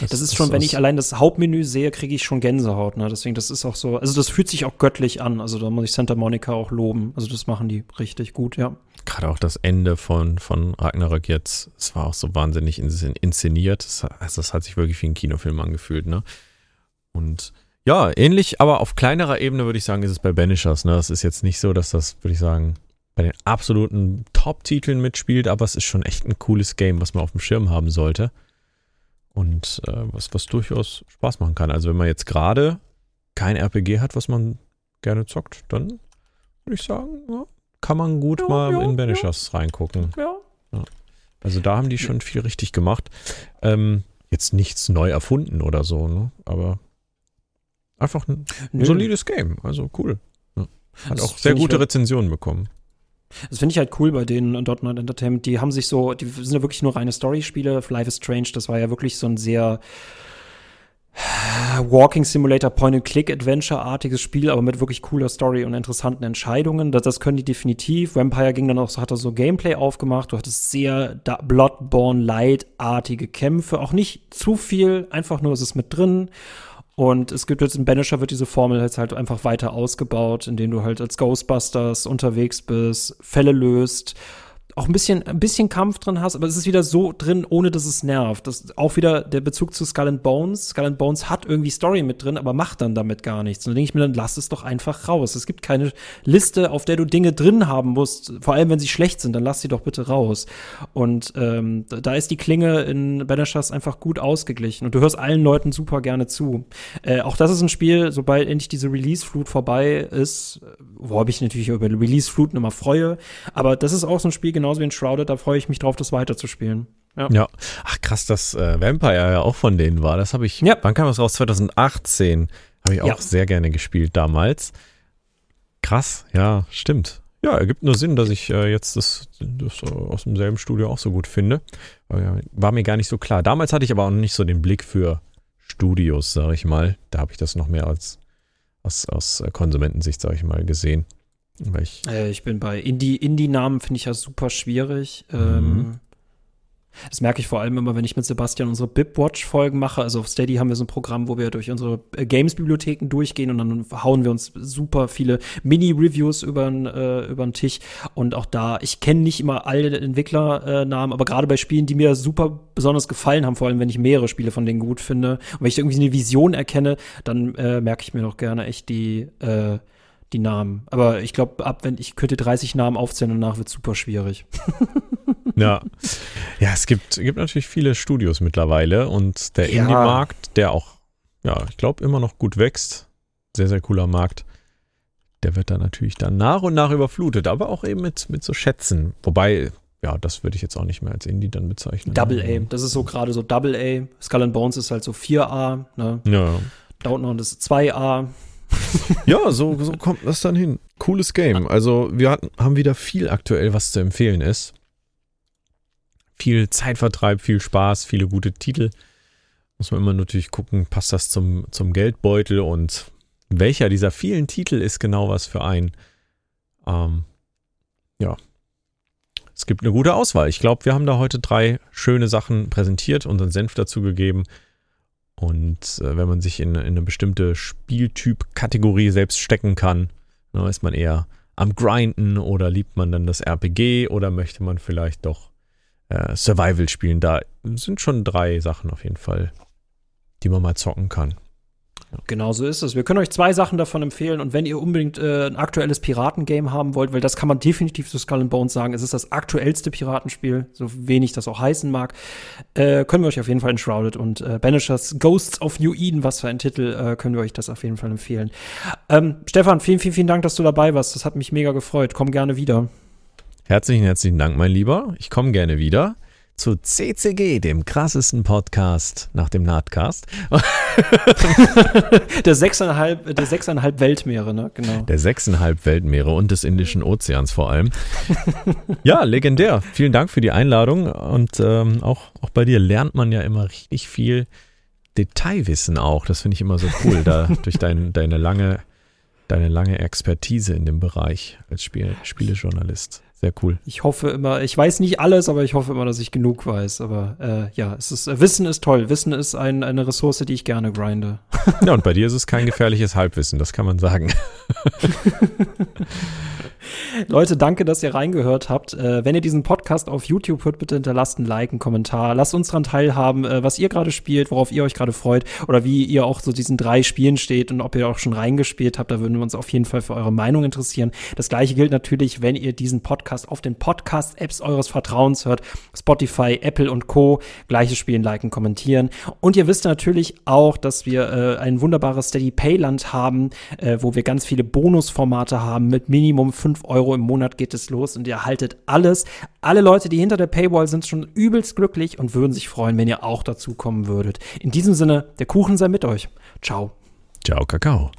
Das, das ist schon, das wenn ich allein das Hauptmenü sehe, kriege ich schon Gänsehaut. Ne? Deswegen, das ist auch so, also das fühlt sich auch göttlich an. Also da muss ich Santa Monica auch loben. Also das machen die richtig gut, ja. Gerade auch das Ende von, von Ragnarök jetzt, es war auch so wahnsinnig inszeniert. Das, also das hat sich wirklich wie ein Kinofilm angefühlt, ne? Und ja, ähnlich, aber auf kleinerer Ebene würde ich sagen, ist es bei Banishers. Ne? Das ist jetzt nicht so, dass das, würde ich sagen, bei den absoluten Top-Titeln mitspielt, aber es ist schon echt ein cooles Game, was man auf dem Schirm haben sollte und äh, was, was durchaus Spaß machen kann. Also wenn man jetzt gerade kein RPG hat, was man gerne zockt, dann würde ich sagen, ja, kann man gut ja, mal ja, in Banishers reingucken. Also da haben die schon viel richtig gemacht. Ähm, jetzt nichts neu erfunden oder so, ne? aber einfach ein, ein solides Game. Also cool. Hat das auch sehr gute Rezensionen bekommen. Das finde ich halt cool bei denen und Dot Entertainment. Die haben sich so, die sind ja wirklich nur reine Story-Spiele. Life is Strange, das war ja wirklich so ein sehr Walking Simulator Point-and-Click-Adventure-artiges Spiel, aber mit wirklich cooler Story und interessanten Entscheidungen. Das, das können die definitiv. Vampire ging dann auch, so, hat er so Gameplay aufgemacht. Du hattest sehr Bloodborne-Light-artige Kämpfe. Auch nicht zu viel, einfach nur, es ist mit drin. Und es gibt jetzt in Banisher wird diese Formel jetzt halt einfach weiter ausgebaut, indem du halt als Ghostbusters unterwegs bist, Fälle löst auch ein bisschen, ein bisschen Kampf drin hast, aber es ist wieder so drin, ohne dass es nervt. Das ist auch wieder der Bezug zu Skull and Bones. Skull and Bones hat irgendwie Story mit drin, aber macht dann damit gar nichts. Und dann denke ich mir, dann lass es doch einfach raus. Es gibt keine Liste, auf der du Dinge drin haben musst, vor allem wenn sie schlecht sind, dann lass sie doch bitte raus. Und ähm, da ist die Klinge in Banishers einfach gut ausgeglichen und du hörst allen Leuten super gerne zu. Äh, auch das ist ein Spiel, sobald endlich diese Release-Flut vorbei ist, wo ich natürlich über Release-Fluten immer freue, aber das ist auch so ein Spiel, genau genauso wie in Shrouded, da freue ich mich drauf, das weiterzuspielen. Ja. ja. Ach krass, dass äh, Vampire ja auch von denen war. Das habe ich. Ja. Wann kam das raus? 2018. Habe ich auch ja. sehr gerne gespielt damals. Krass, ja, stimmt. Ja, ergibt nur Sinn, dass ich äh, jetzt das, das aus demselben Studio auch so gut finde. War mir gar nicht so klar. Damals hatte ich aber auch noch nicht so den Blick für Studios, sage ich mal. Da habe ich das noch mehr als aus, aus Konsumentensicht, sage ich mal, gesehen. Ich, äh, ich bin bei Indie. Indie-Namen finde ich ja super schwierig. Mhm. Ähm, das merke ich vor allem immer, wenn ich mit Sebastian unsere Bibwatch-Folgen mache. Also auf Steady haben wir so ein Programm, wo wir durch unsere äh, Games-Bibliotheken durchgehen und dann hauen wir uns super viele Mini-Reviews über äh, den Tisch. Und auch da, ich kenne nicht immer alle Entwicklernamen, aber gerade bei Spielen, die mir super besonders gefallen haben, vor allem wenn ich mehrere Spiele von denen gut finde und wenn ich irgendwie eine Vision erkenne, dann äh, merke ich mir doch gerne echt die äh, die Namen. Aber ich glaube, ab wenn ich könnte 30 Namen aufzählen und danach wird super schwierig. ja. Ja, es gibt, gibt natürlich viele Studios mittlerweile und der ja. Indie-Markt, der auch, ja, ich glaube, immer noch gut wächst. Sehr, sehr cooler Markt. Der wird dann natürlich dann nach und nach überflutet, aber auch eben mit, mit so Schätzen. Wobei, ja, das würde ich jetzt auch nicht mehr als Indie dann bezeichnen. Double A, das ist so gerade so Double A. Skull and Bones ist halt so 4A, ne? Ja. Downtown ist 2A ja, so, so kommt das dann hin. Cooles Game. Also wir hatten, haben wieder viel aktuell, was zu empfehlen ist. Viel Zeitvertreib, viel Spaß, viele gute Titel. Muss man immer natürlich gucken, passt das zum, zum Geldbeutel und welcher dieser vielen Titel ist genau was für einen. Ähm, ja. Es gibt eine gute Auswahl. Ich glaube, wir haben da heute drei schöne Sachen präsentiert, unseren Senf dazu gegeben. Und äh, wenn man sich in, in eine bestimmte Spieltyp-Kategorie selbst stecken kann, dann ist man eher am Grinden oder liebt man dann das RPG oder möchte man vielleicht doch äh, Survival spielen. Da sind schon drei Sachen auf jeden Fall, die man mal zocken kann. Genau so ist es. Wir können euch zwei Sachen davon empfehlen und wenn ihr unbedingt äh, ein aktuelles Piratengame haben wollt, weil das kann man definitiv zu Skull and Bones sagen, es ist das aktuellste Piratenspiel, so wenig das auch heißen mag, äh, können wir euch auf jeden Fall Enshrouded und äh, Banishers Ghosts of New Eden, was für ein Titel, äh, können wir euch das auf jeden Fall empfehlen. Ähm, Stefan, vielen, vielen, vielen Dank, dass du dabei warst. Das hat mich mega gefreut. Komm gerne wieder. Herzlichen, herzlichen Dank, mein Lieber. Ich komme gerne wieder zu CCG, dem krassesten Podcast nach dem Nerdcast. der sechseinhalb, der sechseinhalb Weltmeere, ne? Genau. Der sechseinhalb Weltmeere und des Indischen Ozeans vor allem. ja, legendär. Vielen Dank für die Einladung und ähm, auch, auch bei dir lernt man ja immer richtig viel Detailwissen auch. Das finde ich immer so cool, da durch dein, deine lange deine lange Expertise in dem Bereich als Spiel Spielejournalist. Sehr cool. Ich hoffe immer, ich weiß nicht alles, aber ich hoffe immer, dass ich genug weiß. Aber äh, ja, es ist, Wissen ist toll. Wissen ist ein, eine Ressource, die ich gerne grinde. Ja, und bei dir ist es kein gefährliches Halbwissen, das kann man sagen. Leute, danke, dass ihr reingehört habt. Äh, wenn ihr diesen Podcast auf YouTube hört, bitte hinterlasst ein Like, einen Kommentar. Lasst uns daran teilhaben, äh, was ihr gerade spielt, worauf ihr euch gerade freut oder wie ihr auch so diesen drei Spielen steht und ob ihr auch schon reingespielt habt. Da würden wir uns auf jeden Fall für eure Meinung interessieren. Das gleiche gilt natürlich, wenn ihr diesen Podcast auf den Podcast-Apps eures Vertrauens hört. Spotify, Apple und Co. Gleiches spielen, liken, kommentieren. Und ihr wisst natürlich auch, dass wir äh, ein wunderbares Steady Payland haben, äh, wo wir ganz viele Bonusformate haben mit Minimum 5 Euro im Monat geht es los und ihr erhaltet alles. Alle Leute, die hinter der Paywall sind, schon übelst glücklich und würden sich freuen, wenn ihr auch dazu kommen würdet. In diesem Sinne, der Kuchen sei mit euch. Ciao. Ciao, Kakao.